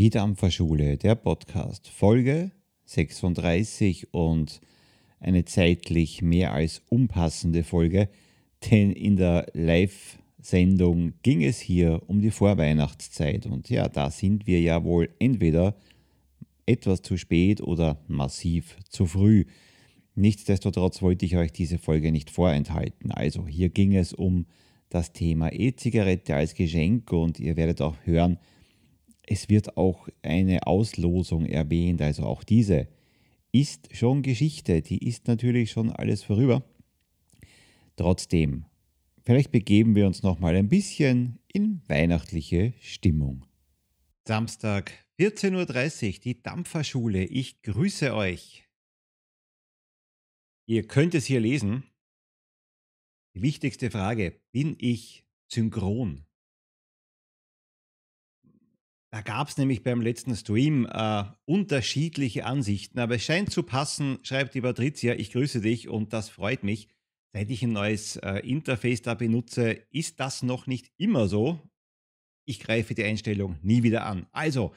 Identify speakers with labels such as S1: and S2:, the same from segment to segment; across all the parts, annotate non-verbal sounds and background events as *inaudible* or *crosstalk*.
S1: Die Dampferschule, der Podcast, Folge 36 und eine zeitlich mehr als unpassende Folge, denn in der Live-Sendung ging es hier um die Vorweihnachtszeit und ja, da sind wir ja wohl entweder etwas zu spät oder massiv zu früh. Nichtsdestotrotz wollte ich euch diese Folge nicht vorenthalten. Also hier ging es um das Thema E-Zigarette als Geschenk und ihr werdet auch hören, es wird auch eine Auslosung erwähnt, also auch diese ist schon Geschichte, die ist natürlich schon alles vorüber. Trotzdem, vielleicht begeben wir uns noch mal ein bisschen in weihnachtliche Stimmung. Samstag, 14.30 Uhr, die Dampferschule. Ich grüße euch. Ihr könnt es hier lesen. Die wichtigste Frage, bin ich synchron? Da gab es nämlich beim letzten Stream äh, unterschiedliche Ansichten, aber es scheint zu passen, schreibt die Patricia, ich grüße dich und das freut mich. Seit ich ein neues äh, Interface da benutze, ist das noch nicht immer so. Ich greife die Einstellung nie wieder an. Also,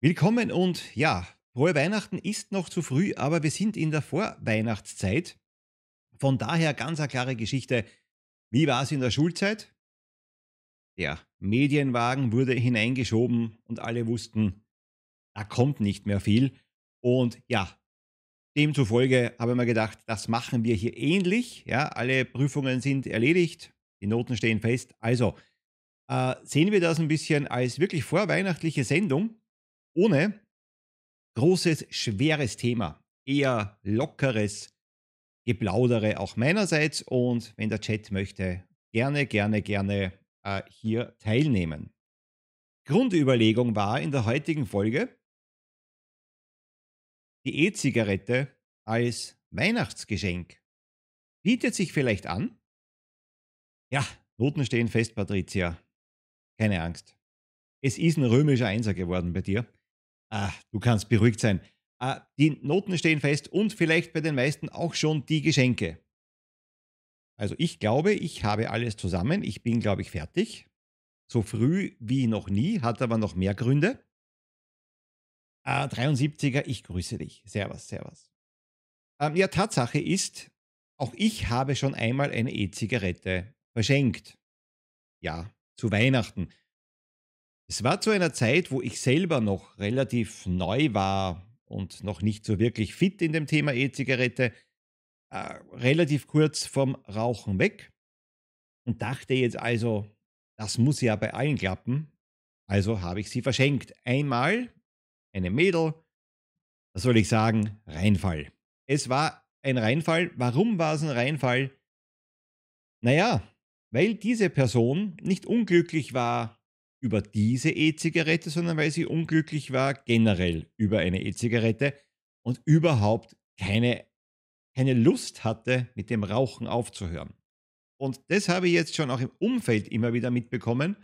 S1: willkommen und ja, frohe Weihnachten ist noch zu früh, aber wir sind in der Vorweihnachtszeit. Von daher ganz eine klare Geschichte. Wie war es in der Schulzeit? Der Medienwagen wurde hineingeschoben und alle wussten, da kommt nicht mehr viel. Und ja, demzufolge habe ich mir gedacht, das machen wir hier ähnlich. Ja, alle Prüfungen sind erledigt, die Noten stehen fest. Also äh, sehen wir das ein bisschen als wirklich vorweihnachtliche Sendung, ohne großes, schweres Thema. Eher lockeres Geplaudere auch meinerseits und wenn der Chat möchte, gerne, gerne, gerne äh, hier teilnehmen. Grundüberlegung war in der heutigen Folge, die E-Zigarette als Weihnachtsgeschenk. Bietet sich vielleicht an? Ja, Noten stehen fest, Patricia. Keine Angst. Es ist ein römischer Einser geworden bei dir. Ah, du kannst beruhigt sein. Ah, die Noten stehen fest und vielleicht bei den meisten auch schon die Geschenke. Also ich glaube, ich habe alles zusammen. Ich bin, glaube ich, fertig. So früh wie noch nie, hat aber noch mehr Gründe. Äh, 73er, ich grüße dich. Servus, servus. Ähm, ja, Tatsache ist, auch ich habe schon einmal eine E-Zigarette verschenkt. Ja, zu Weihnachten. Es war zu einer Zeit, wo ich selber noch relativ neu war und noch nicht so wirklich fit in dem Thema E-Zigarette äh, relativ kurz vom Rauchen weg und dachte jetzt also, das muss ja bei allen klappen. Also habe ich sie verschenkt. Einmal eine Mädel, was soll ich sagen, Reinfall. Es war ein Reinfall. Warum war es ein Reinfall? Naja, weil diese Person nicht unglücklich war über diese E-Zigarette, sondern weil sie unglücklich war generell über eine E-Zigarette und überhaupt keine keine Lust hatte, mit dem Rauchen aufzuhören. Und das habe ich jetzt schon auch im Umfeld immer wieder mitbekommen,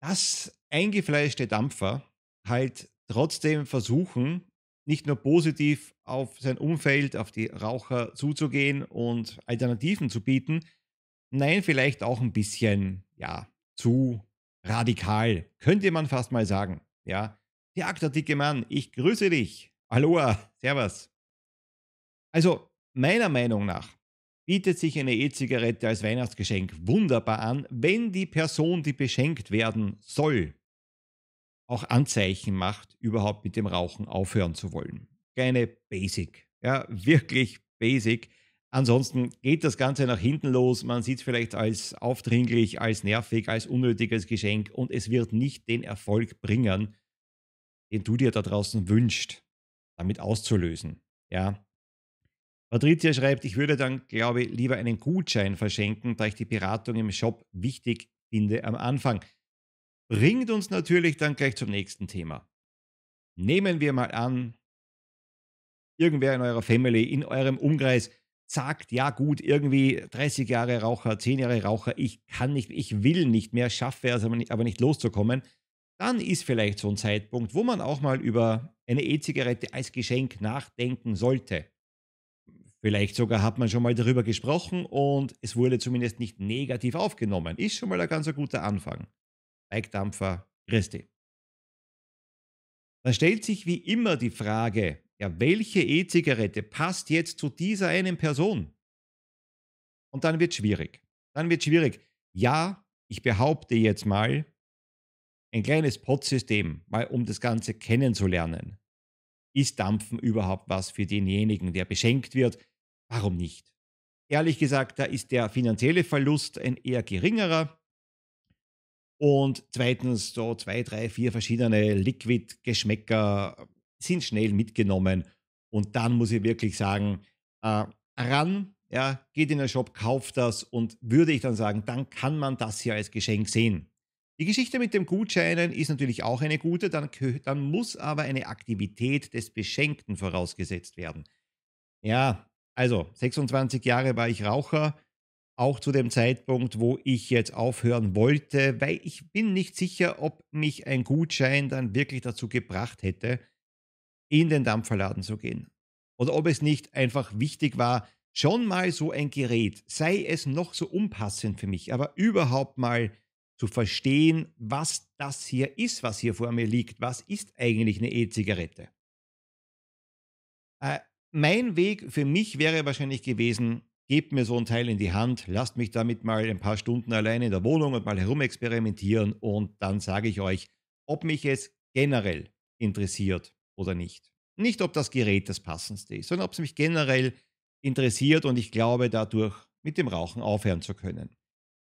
S1: dass eingefleischte Dampfer halt trotzdem versuchen, nicht nur positiv auf sein Umfeld, auf die Raucher zuzugehen und Alternativen zu bieten, nein, vielleicht auch ein bisschen, ja, zu radikal, könnte man fast mal sagen. Ja, der dicke Mann, ich grüße dich. Aloha, Servus. Also, meiner Meinung nach bietet sich eine E-Zigarette als Weihnachtsgeschenk wunderbar an, wenn die Person, die beschenkt werden soll, auch Anzeichen macht, überhaupt mit dem Rauchen aufhören zu wollen. Kleine Basic, ja, wirklich Basic. Ansonsten geht das Ganze nach hinten los. Man sieht es vielleicht als aufdringlich, als nervig, als unnötiges Geschenk und es wird nicht den Erfolg bringen, den du dir da draußen wünschst, damit auszulösen. Ja, Patricia schreibt, ich würde dann, glaube ich, lieber einen Gutschein verschenken, da ich die Beratung im Shop wichtig finde am Anfang. Bringt uns natürlich dann gleich zum nächsten Thema. Nehmen wir mal an, irgendwer in eurer Family, in eurem Umkreis sagt, ja gut, irgendwie 30 Jahre Raucher, 10 Jahre Raucher, ich kann nicht, ich will nicht mehr, schaffe es aber nicht, aber nicht loszukommen, dann ist vielleicht so ein Zeitpunkt, wo man auch mal über eine E-Zigarette als Geschenk nachdenken sollte. Vielleicht sogar hat man schon mal darüber gesprochen und es wurde zumindest nicht negativ aufgenommen. Ist schon mal ein ganz guter Anfang. Bikedampfer, Christi. dann stellt sich wie immer die Frage, ja, welche E-Zigarette passt jetzt zu dieser einen Person? Und dann wird schwierig. Dann wird schwierig. Ja, ich behaupte jetzt mal, ein kleines Pod-System, mal um das Ganze kennenzulernen. Ist Dampfen überhaupt was für denjenigen, der beschenkt wird? Warum nicht? Ehrlich gesagt, da ist der finanzielle Verlust ein eher geringerer. Und zweitens, so zwei, drei, vier verschiedene Liquid-Geschmäcker sind schnell mitgenommen. Und dann muss ich wirklich sagen, äh, ran, ja, geht in den Shop, kauft das und würde ich dann sagen, dann kann man das hier als Geschenk sehen. Die Geschichte mit dem Gutscheinen ist natürlich auch eine gute, dann, dann muss aber eine Aktivität des Beschenkten vorausgesetzt werden. Ja, also 26 Jahre war ich Raucher, auch zu dem Zeitpunkt, wo ich jetzt aufhören wollte, weil ich bin nicht sicher, ob mich ein Gutschein dann wirklich dazu gebracht hätte, in den Dampferladen zu gehen. Oder ob es nicht einfach wichtig war, schon mal so ein Gerät, sei es noch so unpassend für mich, aber überhaupt mal zu verstehen, was das hier ist, was hier vor mir liegt. Was ist eigentlich eine E-Zigarette? Äh, mein Weg für mich wäre wahrscheinlich gewesen, gebt mir so ein Teil in die Hand, lasst mich damit mal ein paar Stunden allein in der Wohnung und mal herumexperimentieren und dann sage ich euch, ob mich es generell interessiert oder nicht. Nicht, ob das Gerät das passendste ist, sondern ob es mich generell interessiert und ich glaube, dadurch mit dem Rauchen aufhören zu können.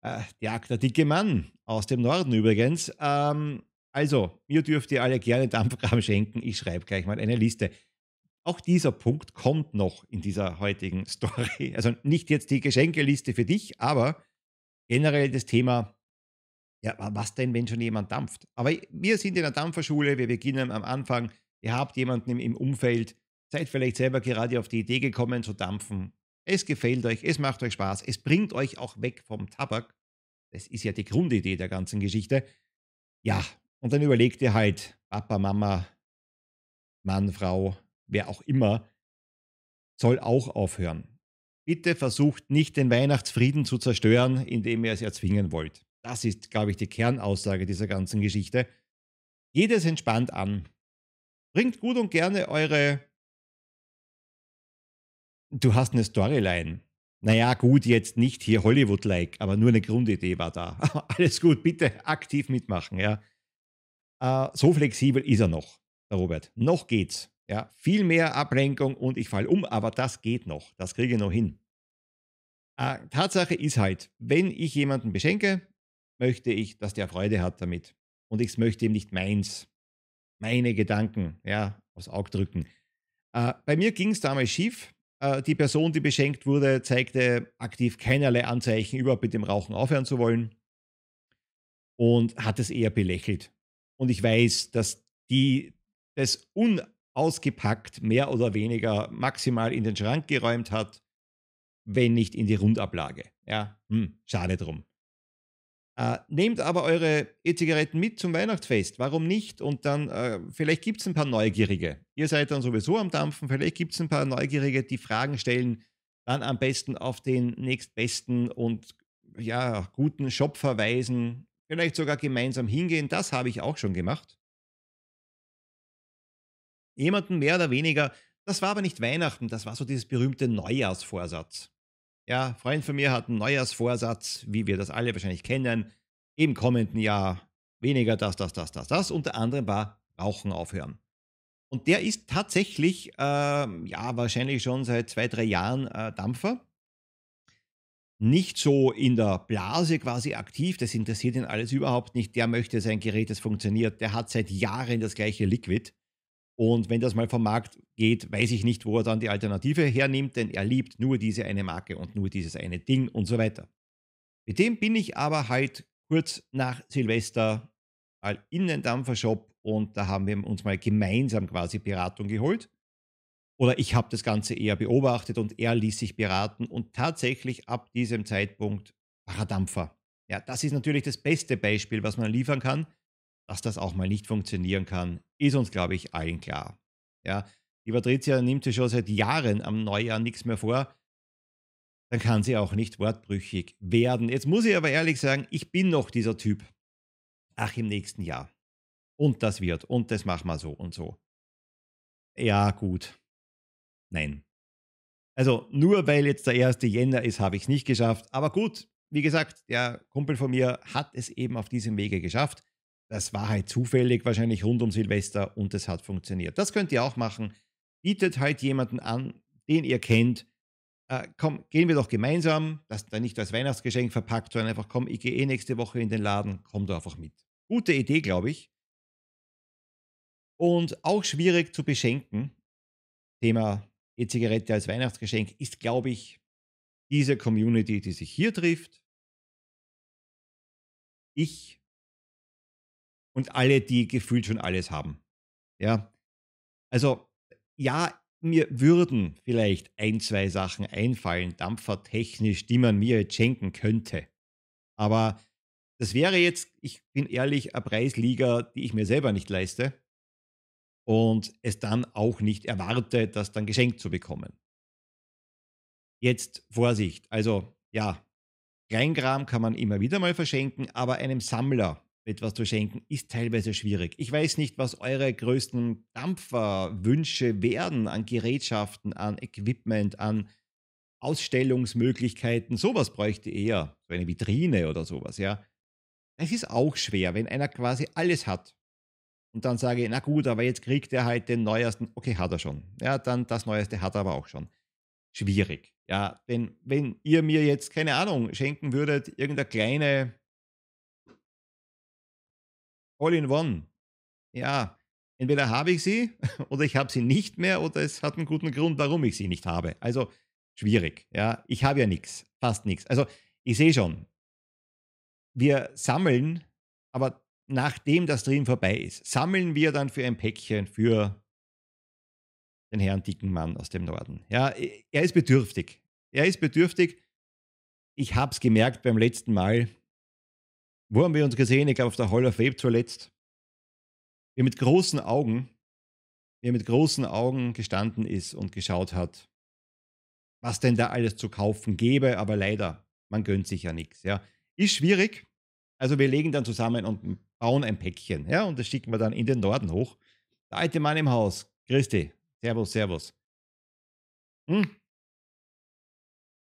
S1: Äh, der, der dicke Mann aus dem Norden übrigens. Ähm, also, mir dürft ihr alle gerne Dampfkram schenken. Ich schreibe gleich mal eine Liste. Auch dieser Punkt kommt noch in dieser heutigen *laughs* Story. Also nicht jetzt die Geschenkeliste für dich, aber generell das Thema, ja, was denn, wenn schon jemand dampft? Aber wir sind in der Dampferschule, wir beginnen am Anfang. Ihr habt jemanden im, Umfeld, seid vielleicht selber gerade auf die Idee gekommen zu dampfen. Es gefällt euch, es macht euch Spaß, es bringt euch auch weg vom Tabak. Das ist ja die Grundidee der ganzen Geschichte. Ja, und dann überlegt ihr halt, Papa, Mama, Mann, Frau, wer auch immer, soll auch aufhören. Bitte versucht nicht den Weihnachtsfrieden zu zerstören, indem ihr es erzwingen wollt. Das ist, glaube ich, die Kernaussage dieser ganzen Geschichte. Geht es entspannt an. Bringt gut und gerne eure du hast eine Storyline. Naja, gut, jetzt nicht hier Hollywood-like, aber nur eine Grundidee war da. *laughs* Alles gut, bitte aktiv mitmachen, ja. Äh, so flexibel ist er noch, der Robert. Noch geht's. Ja, viel mehr Ablenkung und ich falle um, aber das geht noch. Das kriege ich noch hin. Äh, Tatsache ist halt, wenn ich jemanden beschenke, möchte ich, dass der Freude hat damit. Und ich möchte ihm nicht meins, meine Gedanken, ja, aufs Auge drücken. Äh, bei mir ging es damals schief. Äh, die Person, die beschenkt wurde, zeigte aktiv keinerlei Anzeichen, überhaupt mit dem Rauchen aufhören zu wollen und hat es eher belächelt. Und ich weiß, dass die das unausgepackt mehr oder weniger maximal in den Schrank geräumt hat, wenn nicht in die Rundablage. Ja, hm, schade drum. Äh, nehmt aber eure E-Zigaretten mit zum Weihnachtsfest. Warum nicht? Und dann, äh, vielleicht gibt es ein paar Neugierige. Ihr seid dann sowieso am Dampfen. Vielleicht gibt es ein paar Neugierige, die Fragen stellen. Dann am besten auf den nächstbesten und ja, guten Shop verweisen. Vielleicht sogar gemeinsam hingehen. Das habe ich auch schon gemacht. Jemanden mehr oder weniger. Das war aber nicht Weihnachten. Das war so dieses berühmte Neujahrsvorsatz. Ja, ein Freund von mir hat einen Neujahrsvorsatz, wie wir das alle wahrscheinlich kennen, im kommenden Jahr weniger das, das, das, das, das. Unter anderem war Rauchen aufhören. Und der ist tatsächlich, äh, ja, wahrscheinlich schon seit zwei, drei Jahren äh, Dampfer. Nicht so in der Blase quasi aktiv, das interessiert ihn alles überhaupt nicht. Der möchte sein Gerät, das funktioniert. Der hat seit Jahren das gleiche Liquid. Und wenn das mal vom Markt geht, weiß ich nicht, wo er dann die Alternative hernimmt, denn er liebt nur diese eine Marke und nur dieses eine Ding und so weiter. Mit dem bin ich aber halt kurz nach Silvester in den Dampfershop und da haben wir uns mal gemeinsam quasi Beratung geholt. Oder ich habe das Ganze eher beobachtet und er ließ sich beraten und tatsächlich ab diesem Zeitpunkt war er Dampfer. Ja, das ist natürlich das beste Beispiel, was man liefern kann dass das auch mal nicht funktionieren kann, ist uns, glaube ich, allen klar. Ja, die Patricia nimmt sich schon seit Jahren am Neujahr nichts mehr vor. Dann kann sie auch nicht wortbrüchig werden. Jetzt muss ich aber ehrlich sagen, ich bin noch dieser Typ. Ach, im nächsten Jahr. Und das wird. Und das machen wir so und so. Ja, gut. Nein. Also nur weil jetzt der 1. Jänner ist, habe ich es nicht geschafft. Aber gut, wie gesagt, der Kumpel von mir hat es eben auf diesem Wege geschafft. Das war halt zufällig, wahrscheinlich rund um Silvester und es hat funktioniert. Das könnt ihr auch machen. Bietet halt jemanden an, den ihr kennt. Äh, komm, gehen wir doch gemeinsam, das dann nicht als Weihnachtsgeschenk verpackt, sondern einfach, komm, ich gehe eh nächste Woche in den Laden, komm du einfach mit. Gute Idee, glaube ich. Und auch schwierig zu beschenken. Thema E-Zigarette als Weihnachtsgeschenk ist, glaube ich, diese Community, die sich hier trifft. Ich und alle, die gefühlt schon alles haben. Ja. Also, ja, mir würden vielleicht ein, zwei Sachen einfallen, dampfertechnisch, die man mir jetzt schenken könnte. Aber das wäre jetzt, ich bin ehrlich, eine Preisliga, die ich mir selber nicht leiste und es dann auch nicht erwarte, das dann geschenkt zu bekommen. Jetzt Vorsicht, also ja, Kleingram kann man immer wieder mal verschenken, aber einem Sammler etwas zu schenken ist teilweise schwierig. Ich weiß nicht, was eure größten Dampferwünsche werden an Gerätschaften, an Equipment, an Ausstellungsmöglichkeiten. Sowas bräuchte eher, so eine Vitrine oder sowas, ja. Es ist auch schwer, wenn einer quasi alles hat und dann sage na gut, aber jetzt kriegt er halt den neuesten. Okay, hat er schon. Ja, dann das neueste hat er aber auch schon. Schwierig. Ja, denn wenn ihr mir jetzt, keine Ahnung, schenken würdet, irgendeine kleine All-in-One, ja, entweder habe ich sie *laughs* oder ich habe sie nicht mehr oder es hat einen guten Grund, warum ich sie nicht habe. Also schwierig. Ja, ich habe ja nichts, fast nichts. Also ich sehe schon, wir sammeln, aber nachdem das Stream vorbei ist, sammeln wir dann für ein Päckchen für den Herrn dicken Mann aus dem Norden. Ja, er ist bedürftig. Er ist bedürftig. Ich habe es gemerkt beim letzten Mal. Wo haben wir uns gesehen? Ich glaube auf der Hall of Fame zuletzt. Wie mit großen Augen, wie er mit großen Augen gestanden ist und geschaut hat, was denn da alles zu kaufen gäbe, aber leider, man gönnt sich ja nichts. Ja. Ist schwierig. Also wir legen dann zusammen und bauen ein Päckchen. Ja, und das schicken wir dann in den Norden hoch. Der alte Mann im Haus. Christi. Servus, servus. Hm.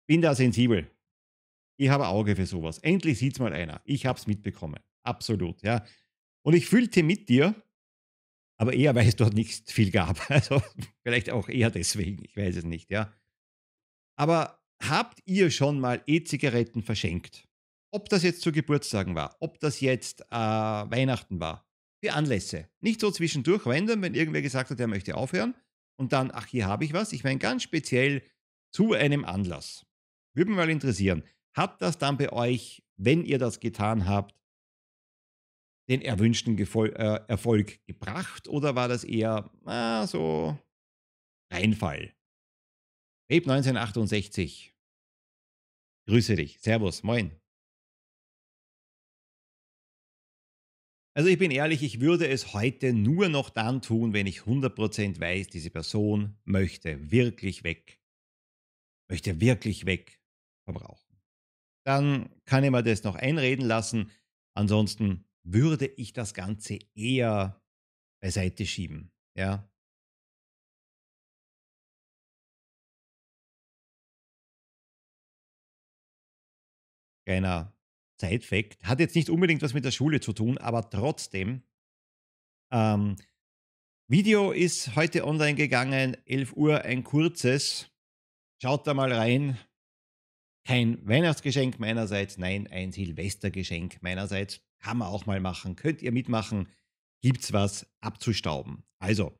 S1: Bin da sensibel. Ich habe Auge für sowas. Endlich sieht es mal einer. Ich habe es mitbekommen. Absolut, ja. Und ich fühlte mit dir, aber eher, weil es dort nicht viel gab. *laughs* Also vielleicht auch eher deswegen. Ich weiß es nicht, ja. Aber habt ihr schon mal E-Zigaretten verschenkt? Ob das jetzt zu Geburtstagen war, ob das jetzt äh, Weihnachten war, die Anlässe. Nicht so zwischendurch wenden, wenn irgendwer gesagt hat, er möchte aufhören und dann, ach, hier habe ich was. Ich meine ganz speziell zu einem Anlass. Würde mich mal interessieren, hat das dann bei euch, wenn ihr das getan habt, den erwünschten Gefol äh, Erfolg gebracht oder war das eher äh, so Reinfall? Reb 1968. Grüße dich. Servus. Moin. Also ich bin ehrlich, ich würde es heute nur noch dann tun, wenn ich 100% weiß, diese Person möchte wirklich weg. Möchte wirklich weg verbrauchen. Dann kann ich mir das noch einreden lassen. Ansonsten würde ich das Ganze eher beiseite schieben. Ja. Kleiner Side-Fact. Hat jetzt nicht unbedingt was mit der Schule zu tun, aber trotzdem. Ähm, Video ist heute online gegangen, 11 Uhr, ein kurzes. Schaut da mal rein. Kein Weihnachtsgeschenk meinerseits, nein, ein Silvestergeschenk meinerseits. Kann man auch mal machen. Könnt ihr mitmachen. Gibt's was abzustauben. Also,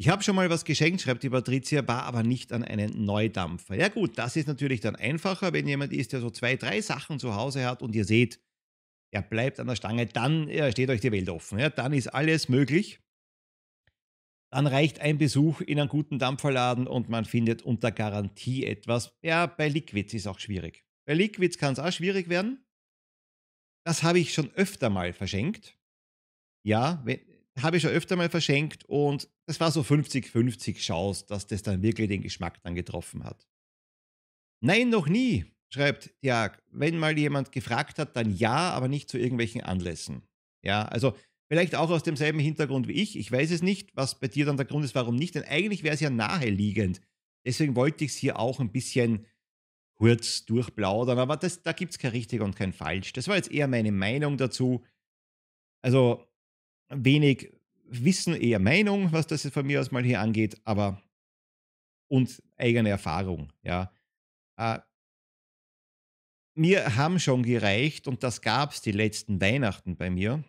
S1: ich habe schon mal was geschenkt, schreibt die Patricia, war aber nicht an einen Neudampfer. Ja gut, das ist natürlich dann einfacher, wenn jemand ist, der so zwei, drei Sachen zu Hause hat und ihr seht, er bleibt an der Stange, dann steht euch die Welt offen. Ja, dann ist alles möglich. Dann reicht ein Besuch in einem guten Dampferladen und man findet unter Garantie etwas. Ja, bei Liquids ist auch schwierig. Bei Liquids kann es auch schwierig werden. Das habe ich schon öfter mal verschenkt. Ja, habe ich schon öfter mal verschenkt und es war so 50-50 Chance, dass das dann wirklich den Geschmack dann getroffen hat. Nein, noch nie, schreibt Dirk. Wenn mal jemand gefragt hat, dann ja, aber nicht zu irgendwelchen Anlässen. Ja, also Vielleicht auch aus demselben Hintergrund wie ich. Ich weiß es nicht, was bei dir dann der Grund ist, warum nicht. Denn eigentlich wäre es ja naheliegend. Deswegen wollte ich es hier auch ein bisschen kurz durchplaudern. Aber das, da gibt es kein richtig und kein falsch. Das war jetzt eher meine Meinung dazu. Also wenig Wissen, eher Meinung, was das von mir aus mal hier angeht. Aber und eigene Erfahrung. Ja. Äh, mir haben schon gereicht, und das gab es die letzten Weihnachten bei mir,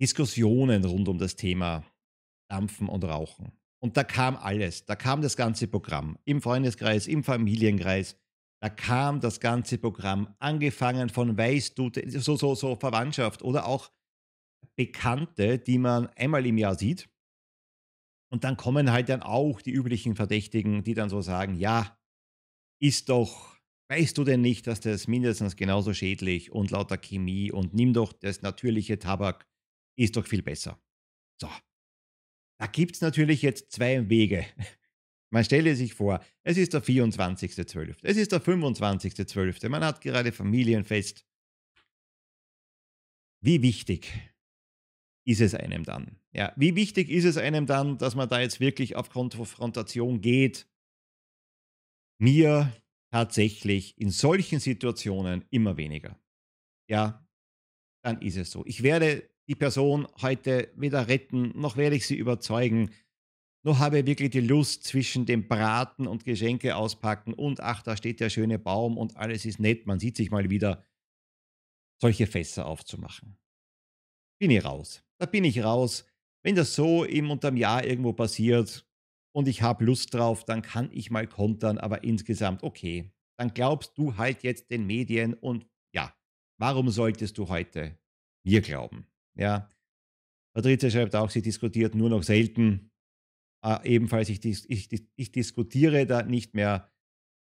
S1: Diskussionen rund um das Thema Dampfen und Rauchen. Und da kam alles. Da kam das ganze Programm. Im Freundeskreis, im Familienkreis. Da kam das ganze Programm. Angefangen von weißt du, so, so, so Verwandtschaft oder auch Bekannte, die man einmal im Jahr sieht. Und dann kommen halt dann auch die üblichen Verdächtigen, die dann so sagen, ja, ist doch, weißt du denn nicht, dass das mindestens genauso schädlich und lauter Chemie und nimm doch das natürliche Tabak ist doch viel besser. So. Da gibt es natürlich jetzt zwei Wege. Man stelle sich vor, es ist der 24.12., es ist der 25.12., man hat gerade Familienfest. Wie wichtig ist es einem dann? Ja, wie wichtig ist es einem dann, dass man da jetzt wirklich auf Konfrontation geht? Mir tatsächlich in solchen Situationen immer weniger. Ja, dann ist es so. Ich werde die Person heute weder retten, noch werde ich sie überzeugen, noch habe ich wirklich die Lust zwischen dem Braten und Geschenke auspacken und ach, da steht der schöne Baum und alles ist nett, man sieht sich mal wieder, solche Fässer aufzumachen. Bin ich raus. Da bin ich raus. Wenn das so im unterm Jahr irgendwo passiert und ich habe Lust drauf, dann kann ich mal kontern, aber insgesamt okay. Dann glaubst du halt jetzt den Medien und ja, warum solltest du heute mir glauben? Ja. Patrizia schreibt auch, sie diskutiert nur noch selten. Äh, ebenfalls, ich, ich, ich diskutiere da nicht mehr.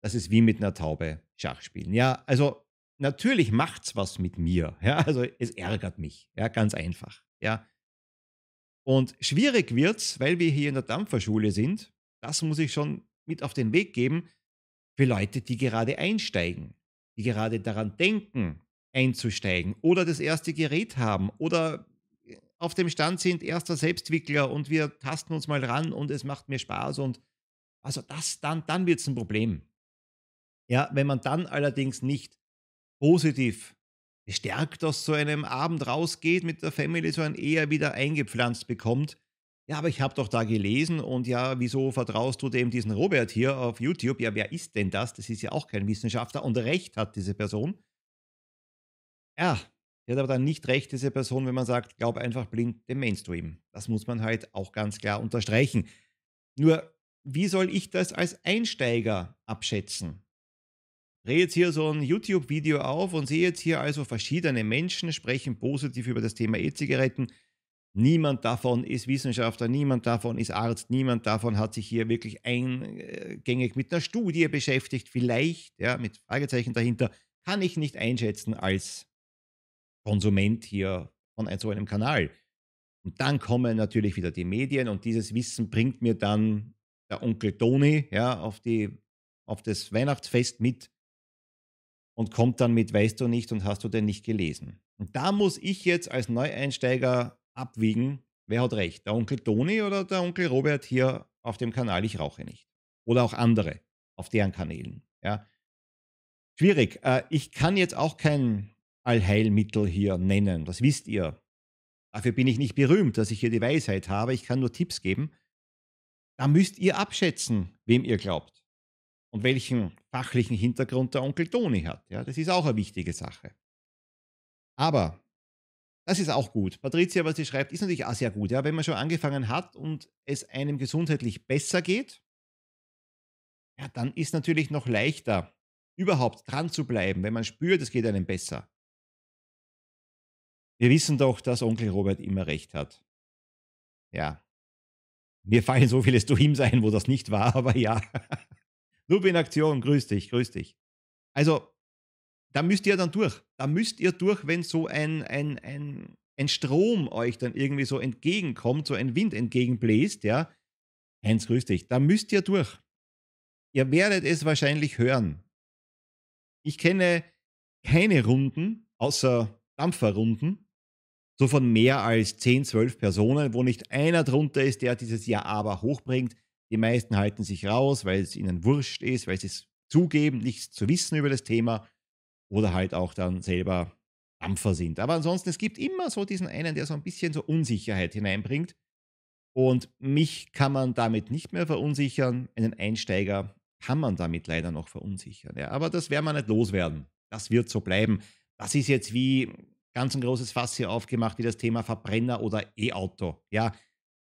S1: Das ist wie mit einer Taube Schach spielen. Ja, also natürlich macht es was mit mir. *laughs* Ja, also es ärgert mich. Ja, ganz einfach. Ja. Und schwierig wird es, weil wir hier in der Dampferschule sind. Das muss ich schon mit auf den Weg geben für Leute, die gerade einsteigen, die gerade daran denken, einzusteigen oder das erste Gerät haben oder auf dem Stand sind, erster Selbstwickler und wir tasten uns mal ran und es macht mir Spaß und also das, dann, dann wird es ein Problem. Ja, wenn man dann allerdings nicht positiv bestärkt aus so einem Abend rausgeht mit der Family, sondern eher wieder eingepflanzt bekommt. Ja, aber ich habe doch da gelesen und ja, wieso vertraust du dem diesen Robert hier auf YouTube? Ja, wer ist denn das? Das ist ja auch kein Wissenschaftler und recht hat diese Person. Ja, die hat aber dann nicht recht, diese Person, wenn man sagt, glaub einfach blind dem Mainstream. Das muss man halt auch ganz klar unterstreichen. Nur, wie soll ich das als Einsteiger abschätzen? drehe jetzt hier so ein YouTube-Video auf und sehe jetzt hier also verschiedene Menschen sprechen positiv über das Thema E-Zigaretten. Niemand davon ist Wissenschaftler, niemand davon ist Arzt, niemand davon hat sich hier wirklich eingängig mit einer Studie beschäftigt. Vielleicht, ja, mit Fragezeichen dahinter, kann ich nicht einschätzen als Konsument hier von so einem Kanal. Und dann kommen natürlich wieder die Medien und dieses Wissen bringt mir dann der Onkel Toni ja, auf, die, auf das Weihnachtsfest mit und kommt dann mit, weißt du nicht und hast du denn nicht gelesen. Und da muss ich jetzt als Neueinsteiger abwiegen, wer hat recht, der Onkel Toni oder der Onkel Robert hier auf dem Kanal Ich rauche nicht. Oder auch andere auf deren Kanälen. Ja. Schwierig. Äh, ich kann jetzt auch kein Allheilmittel hier nennen, das wisst ihr. Dafür bin ich nicht berühmt, dass ich hier die Weisheit habe. Ich kann nur Tipps geben. Da müsst ihr abschätzen, wem ihr glaubt und welchen fachlichen Hintergrund der Onkel Toni hat. Ja, das ist auch eine wichtige Sache. Aber das ist auch gut. Patricia, was sie schreibt, ist natürlich auch sehr gut. Ja, wenn man schon angefangen hat und es einem gesundheitlich besser geht, ja, dann ist natürlich noch leichter, überhaupt dran zu bleiben, wenn man spürt, es geht einem besser. Wir wissen doch, dass Onkel Robert immer recht hat. Ja. Mir fallen so viele Stoims ein, wo das nicht war, *laughs* aber ja. Noob Aktion, grüß dich, grüß dich. Also, da müsst ihr dann durch. Da müsst ihr durch, wenn so ein, ein, ein, ein Strom euch dann irgendwie so entgegenkommt, so ein Wind entgegenbläst, ja. Heinz, grüß dich. Da müsst ihr durch. Ihr werdet es wahrscheinlich hören. Ich kenne keine Runden, außer Dampferrunden, so von mehr als 10, 12 Personen, wo nicht einer drunter ist, der dieses Ja aber hochbringt. Die meisten halten sich raus, weil es ihnen wurscht ist, weil sie es zugeben, nichts zu wissen über das Thema oder halt auch dann selber Dampfer sind. Aber ansonsten, es gibt immer so diesen einen, der so ein bisschen so Unsicherheit hineinbringt. Und mich kann man damit nicht mehr verunsichern. Einen Einsteiger kann man damit leider noch verunsichern. Ja, aber das werden wir nicht loswerden. Das wird so bleiben. Das ist jetzt wie ganz ein großes Fass hier aufgemacht, wie das Thema Verbrenner oder E-Auto. Ja,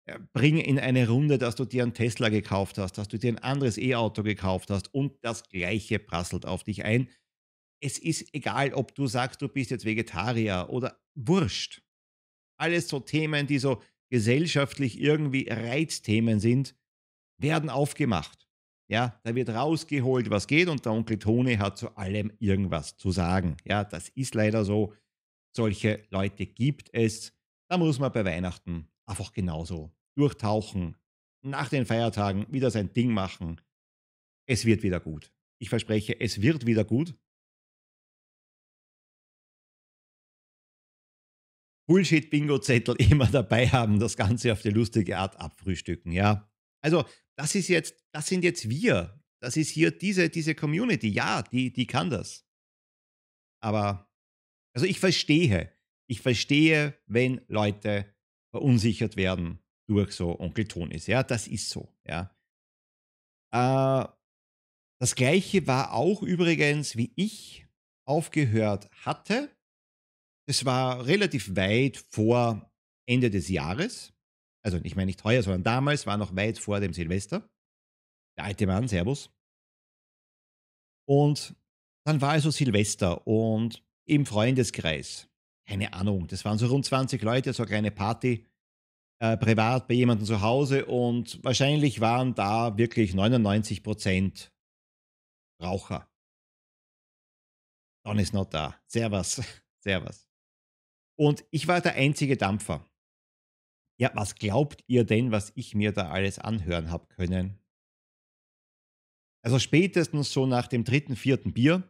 S1: äh, bring in eine Runde, dass du dir einen Tesla gekauft hast, dass du dir ein anderes E-Auto gekauft hast und das gleiche prasselt auf dich ein. Es ist egal, ob du sagst, du bist jetzt Vegetarier oder wurscht. Alles so Themen, die so gesellschaftlich irgendwie Reizthemen sind, werden aufgemacht. Ja, da wird rausgeholt, was geht und der Onkel Toni hat zu allem irgendwas zu sagen. Ja, das ist leider so. Solche Leute gibt es. Da muss man bei Weihnachten einfach genauso durchtauchen, nach den Feiertagen wieder sein Ding machen. Es wird wieder gut. Ich verspreche, es wird wieder gut. Bullshit-Bingo-Zettel *laughs* immer dabei haben, das Ganze auf die lustige Art abfrühstücken, ja. Also, das ist jetzt, das sind jetzt wir. Das ist hier diese, diese Community. Ja, die, die kann das. Aber, also ich verstehe, ich verstehe, wenn Leute verunsichert werden durch so Onkel Tonis. Ja, das ist so, ja. Äh, das gleiche war auch übrigens, wie ich aufgehört hatte. Es war relativ weit vor Ende des Jahres. Also ich meine nicht heuer, sondern damals war noch weit vor dem Silvester. Der alte Mann, Servus. Und dann war also Silvester und im Freundeskreis, keine Ahnung, das waren so rund 20 Leute, so eine kleine Party, äh, privat bei jemandem zu Hause und wahrscheinlich waren da wirklich 99 Prozent Raucher. Don ist not da. Servus. *laughs* Servus. Und ich war der einzige Dampfer. Ja, was glaubt ihr denn, was ich mir da alles anhören habe können? Also spätestens so nach dem dritten, vierten Bier,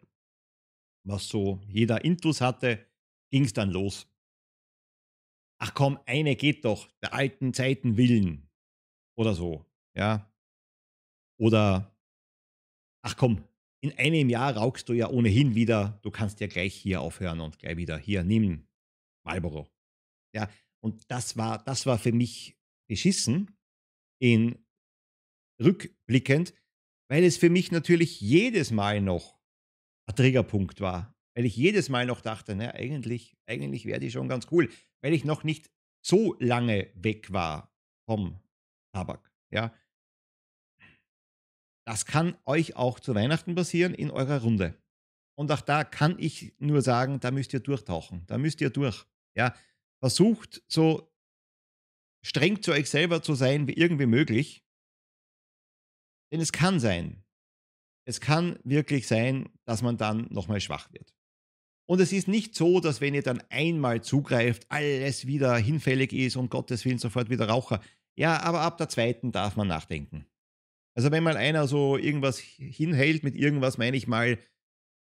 S1: was so jeder Intus hatte, ging es dann los. Ach komm, eine geht doch, der alten Zeiten willen. Oder so, ja. Oder, ach komm, in einem Jahr rauchst du ja ohnehin wieder, du kannst ja gleich hier aufhören und gleich wieder hier, nimm Marlboro. Ja, und das war, das war für mich beschissen in rückblickend, weil es für mich natürlich jedes Mal noch ein Triggerpunkt war. Weil ich jedes Mal noch dachte, na, eigentlich, eigentlich wäre die schon ganz cool, weil ich noch nicht so lange weg war vom Tabak. Ja. Das kann euch auch zu Weihnachten passieren in eurer Runde. Und auch da kann ich nur sagen, da müsst ihr durchtauchen. Da müsst ihr durch. Ja, versucht so streng zu euch selber zu sein wie irgendwie möglich. Denn es kann sein, es kann wirklich sein, dass man dann nochmal schwach wird. Und es ist nicht so, dass wenn ihr dann einmal zugreift, alles wieder hinfällig ist und Gottes Willen sofort wieder Raucher. Ja, aber ab der zweiten darf man nachdenken. Also wenn mal einer so irgendwas hinhält mit irgendwas, meine ich mal,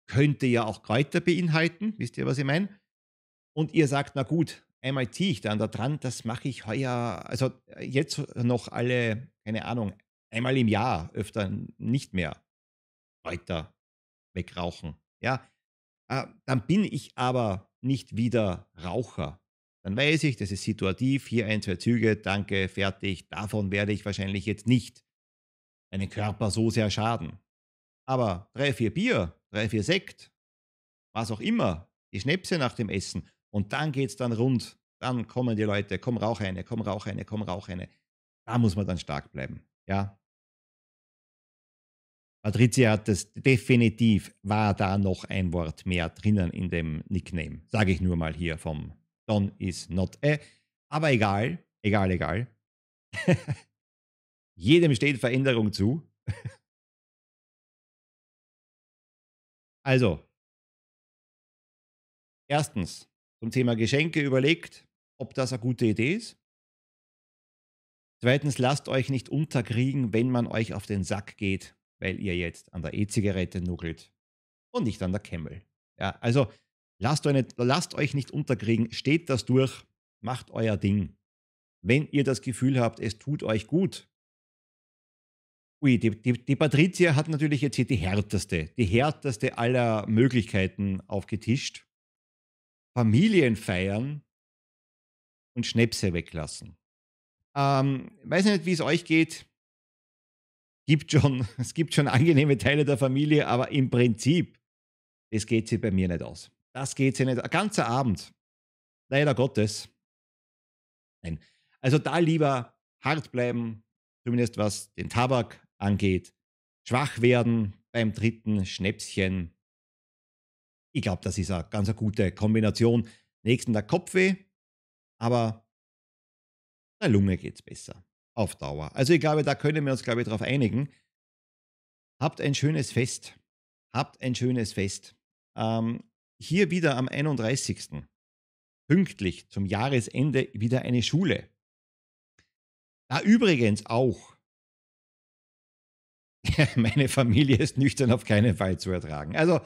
S1: könnte ja auch Kräuter beinhalten. Wisst ihr, was ich meine? und ihr sagt, na gut, einmal ziehe ich dann da dran, das mache ich heuer, also jetzt noch alle, keine Ahnung, einmal im Jahr, öfter nicht mehr weiter wegrauchen. Ja, äh, dann bin ich aber nicht wieder Raucher. Dann weiß ich, das ist situativ, hier ein, zwei Züge, danke, fertig. Davon werde ich wahrscheinlich jetzt nicht meinen Körper so sehr schaden. Aber drei, vier Bier, drei, vier Sekt, was auch immer, die Schnäpse nach dem Essen und dann geht es dann rund. Dann kommen die Leute, komm rauch eine, komm rauch eine, komm rauch eine. Da muss man dann stark bleiben. Ja. Patricia hat das definitiv, war da noch ein Wort mehr drinnen in dem Nickname. Sage ich nur mal hier vom Don is not a. Aber egal, egal, egal. *laughs* Jedem steht Veränderung zu. *laughs* also, erstens, zum Thema Geschenke überlegt, ob das eine gute Idee ist. Zweitens, lasst euch nicht unterkriegen, wenn man euch auf den Sack geht, weil ihr jetzt an der E-Zigarette nuckelt und nicht an der Camel. Ja, also lasst euch, nicht, lasst euch nicht unterkriegen, steht das durch. macht euer Ding. Wenn ihr das Gefühl habt, es tut euch gut. Ui, die, die, die Patricia hat natürlich jetzt hier die härteste, die härteste aller Möglichkeiten aufgetischt. Familien feiern und Schnäpse weglassen. Ähm, weiß nicht, wie es euch geht. Gibt schon, *laughs* es gibt schon angenehme Teile der Familie, aber im Prinzip, das geht sie bei mir nicht aus. Das geht sie nicht. Ein ganzer Abend. Leider Gottes. Nein. Also da lieber hart bleiben, zumindest was den Tabak angeht. Schwach werden beim dritten Schnäpschen. Ich glaube, das ist eine ganz eine gute Kombination. Nächsten der Kopfweh, aber der Lunge geht es besser. Auf Dauer. Also ich glaube, da können wir uns, glaube ich, darauf einigen. Habt ein schönes Fest. Habt ein schönes Fest. Ähm, hier wieder am 31. Pünktlich zum Jahresende wieder eine Schule. Da übrigens auch. *laughs* Meine Familie ist nüchtern auf keinen Fall zu ertragen. Also,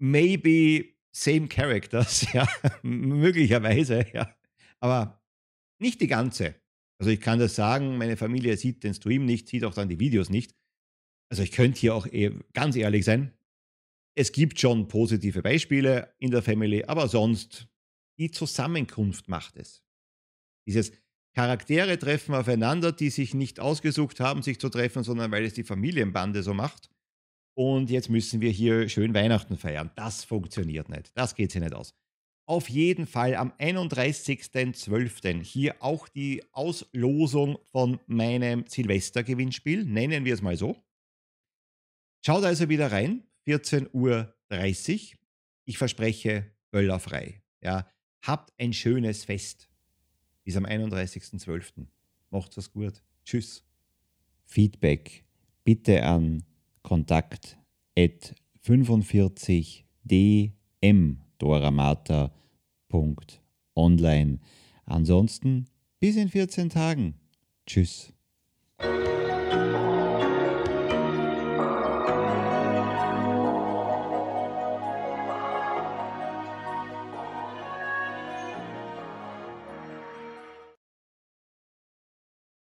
S1: maybe same characters, *laughs* ja, möglicherweise, ja. Aber nicht die ganze. Also ich kann das sagen, meine Familie sieht den Stream nicht, sieht auch dann die Videos nicht. Also ich könnte hier auch eh ganz ehrlich sein. Es gibt schon positive Beispiele in der Family, aber sonst die Zusammenkunft macht es. Dieses Charaktere treffen aufeinander, die sich nicht ausgesucht haben, sich zu treffen, sondern weil es die Familienbande so macht. Und jetzt müssen wir hier schön Weihnachten feiern. Das funktioniert nicht. Das geht sich nicht aus auf jeden Fall am 31.12. hier auch die Auslosung von meinem Silvestergewinnspiel, nennen wir es mal so. Schaut also wieder rein, 14.30 Uhr. Ich verspreche, böllerfrei. Ja, habt ein schönes Fest. Bis am 31.12. Macht's was gut. Tschüss. Feedback bitte an kontakt 45dm doramata.online. Ansonsten bis in 14 Tagen. Tschüss.